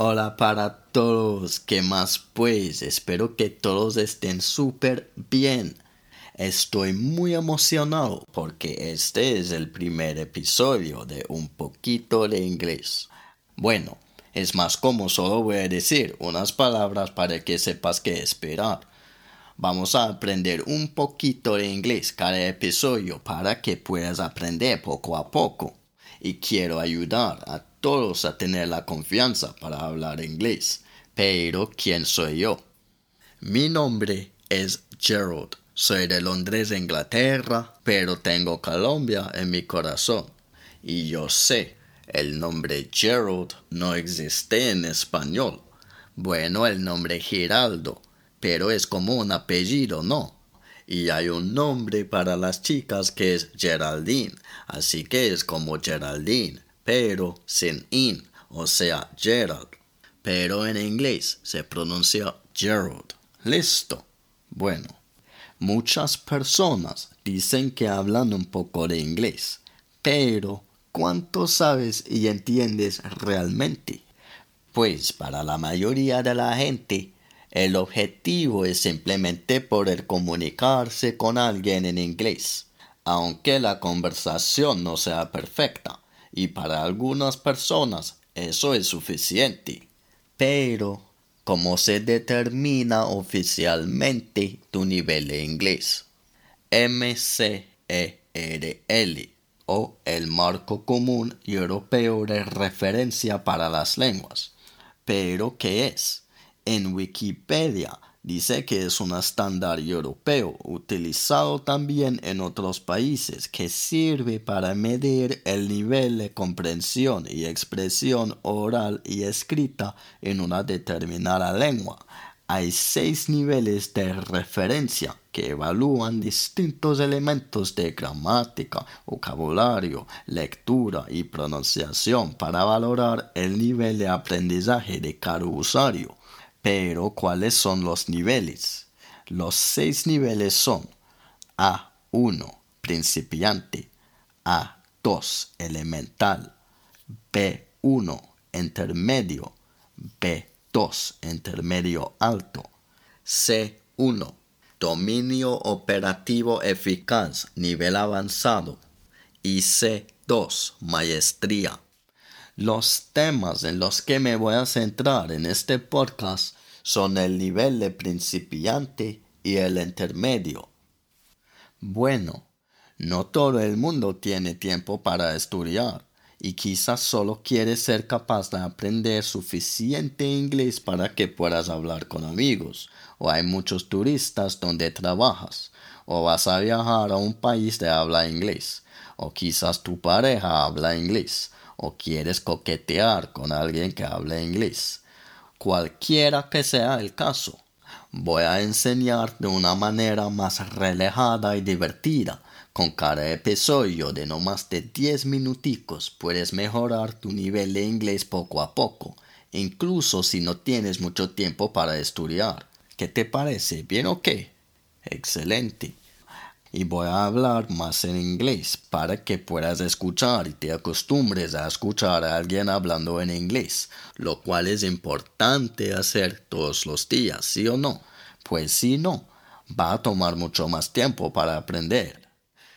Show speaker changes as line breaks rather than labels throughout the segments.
Hola para todos, ¿qué más pues? Espero que todos estén súper bien. Estoy muy emocionado porque este es el primer episodio de un poquito de inglés. Bueno, es más como solo voy a decir unas palabras para que sepas qué esperar. Vamos a aprender un poquito de inglés cada episodio para que puedas aprender poco a poco. Y quiero ayudar a todos a tener la confianza para hablar inglés. Pero, ¿quién soy yo? Mi nombre es Gerald. Soy de Londres, Inglaterra, pero tengo Colombia en mi corazón. Y yo sé, el nombre Gerald no existe en español. Bueno, el nombre Giraldo, pero es como un apellido, ¿no? Y hay un nombre para las chicas que es Geraldine, así que es como Geraldine pero sin in, o sea, Gerald. Pero en inglés se pronuncia Gerald. Listo. Bueno, muchas personas dicen que hablan un poco de inglés, pero ¿cuánto sabes y entiendes realmente? Pues para la mayoría de la gente, el objetivo es simplemente poder comunicarse con alguien en inglés, aunque la conversación no sea perfecta y para algunas personas eso es suficiente. Pero, ¿cómo se determina oficialmente tu nivel de inglés? MCERL o el Marco Común Europeo de Referencia para las Lenguas. ¿Pero qué es? En Wikipedia Dice que es un estándar europeo utilizado también en otros países que sirve para medir el nivel de comprensión y expresión oral y escrita en una determinada lengua. Hay seis niveles de referencia que evalúan distintos elementos de gramática, vocabulario, lectura y pronunciación para valorar el nivel de aprendizaje de cada usuario. Pero, ¿cuáles son los niveles? Los seis niveles son A1, principiante, A2, elemental, B1, intermedio, B2, intermedio alto, C1, dominio operativo eficaz, nivel avanzado, y C2, maestría. Los temas en los que me voy a centrar en este podcast son el nivel de principiante y el intermedio. Bueno, no todo el mundo tiene tiempo para estudiar y quizás solo quieres ser capaz de aprender suficiente inglés para que puedas hablar con amigos, o hay muchos turistas donde trabajas, o vas a viajar a un país de habla inglés, o quizás tu pareja habla inglés, o quieres coquetear con alguien que hable inglés. Cualquiera que sea el caso, voy a enseñar de una manera más relajada y divertida. Con cada episodio de no más de 10 minuticos puedes mejorar tu nivel de inglés poco a poco, incluso si no tienes mucho tiempo para estudiar. ¿Qué te parece? ¿Bien o qué? Excelente y voy a hablar más en inglés para que puedas escuchar y te acostumbres a escuchar a alguien hablando en inglés, lo cual es importante hacer todos los días, ¿sí o no? Pues si no, va a tomar mucho más tiempo para aprender.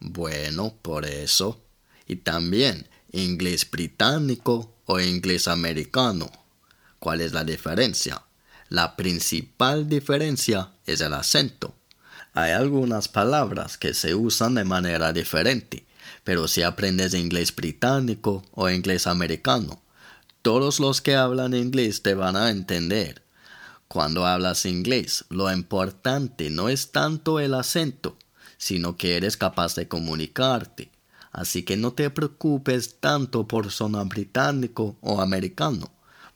Bueno, por eso. Y también inglés británico o inglés americano. ¿Cuál es la diferencia? La principal diferencia es el acento. Hay algunas palabras que se usan de manera diferente, pero si aprendes inglés británico o inglés americano, todos los que hablan inglés te van a entender. Cuando hablas inglés, lo importante no es tanto el acento, sino que eres capaz de comunicarte. Así que no te preocupes tanto por sonar británico o americano.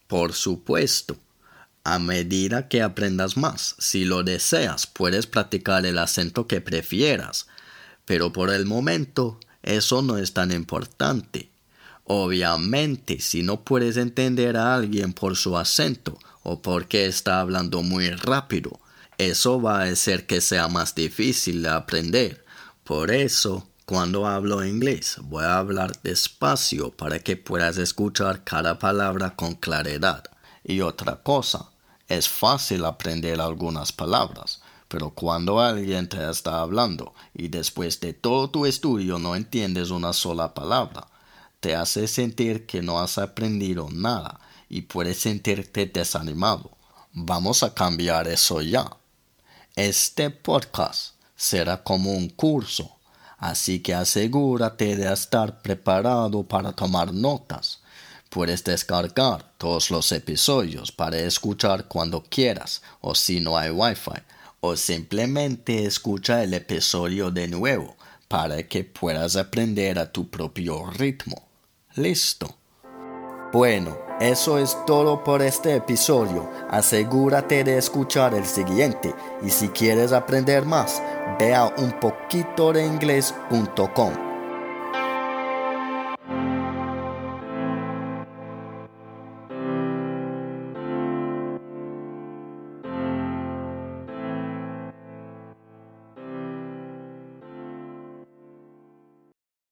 Por supuesto, A medida que aprendas más, si lo deseas, puedes practicar el acento que prefieras, pero por el momento eso no es tan importante. Obviamente, si no puedes entender a alguien por su acento o porque está hablando muy rápido, eso va a hacer que sea más difícil de aprender. Por eso, cuando hablo inglés, voy a hablar despacio para que puedas escuchar cada palabra con claridad. Y otra cosa, es fácil aprender algunas palabras, pero cuando alguien te está hablando y después de todo tu estudio no entiendes una sola palabra, te hace sentir que no has aprendido nada y puedes sentirte desanimado. Vamos a cambiar eso ya. Este podcast será como un curso así que asegúrate de estar preparado para tomar notas. Puedes descargar todos los episodios para escuchar cuando quieras o si no hay wifi o simplemente escucha el episodio de nuevo para que puedas aprender a tu propio ritmo. Listo. Bueno, eso es todo por este episodio. Asegúrate de escuchar el siguiente y si quieres aprender más, ve a.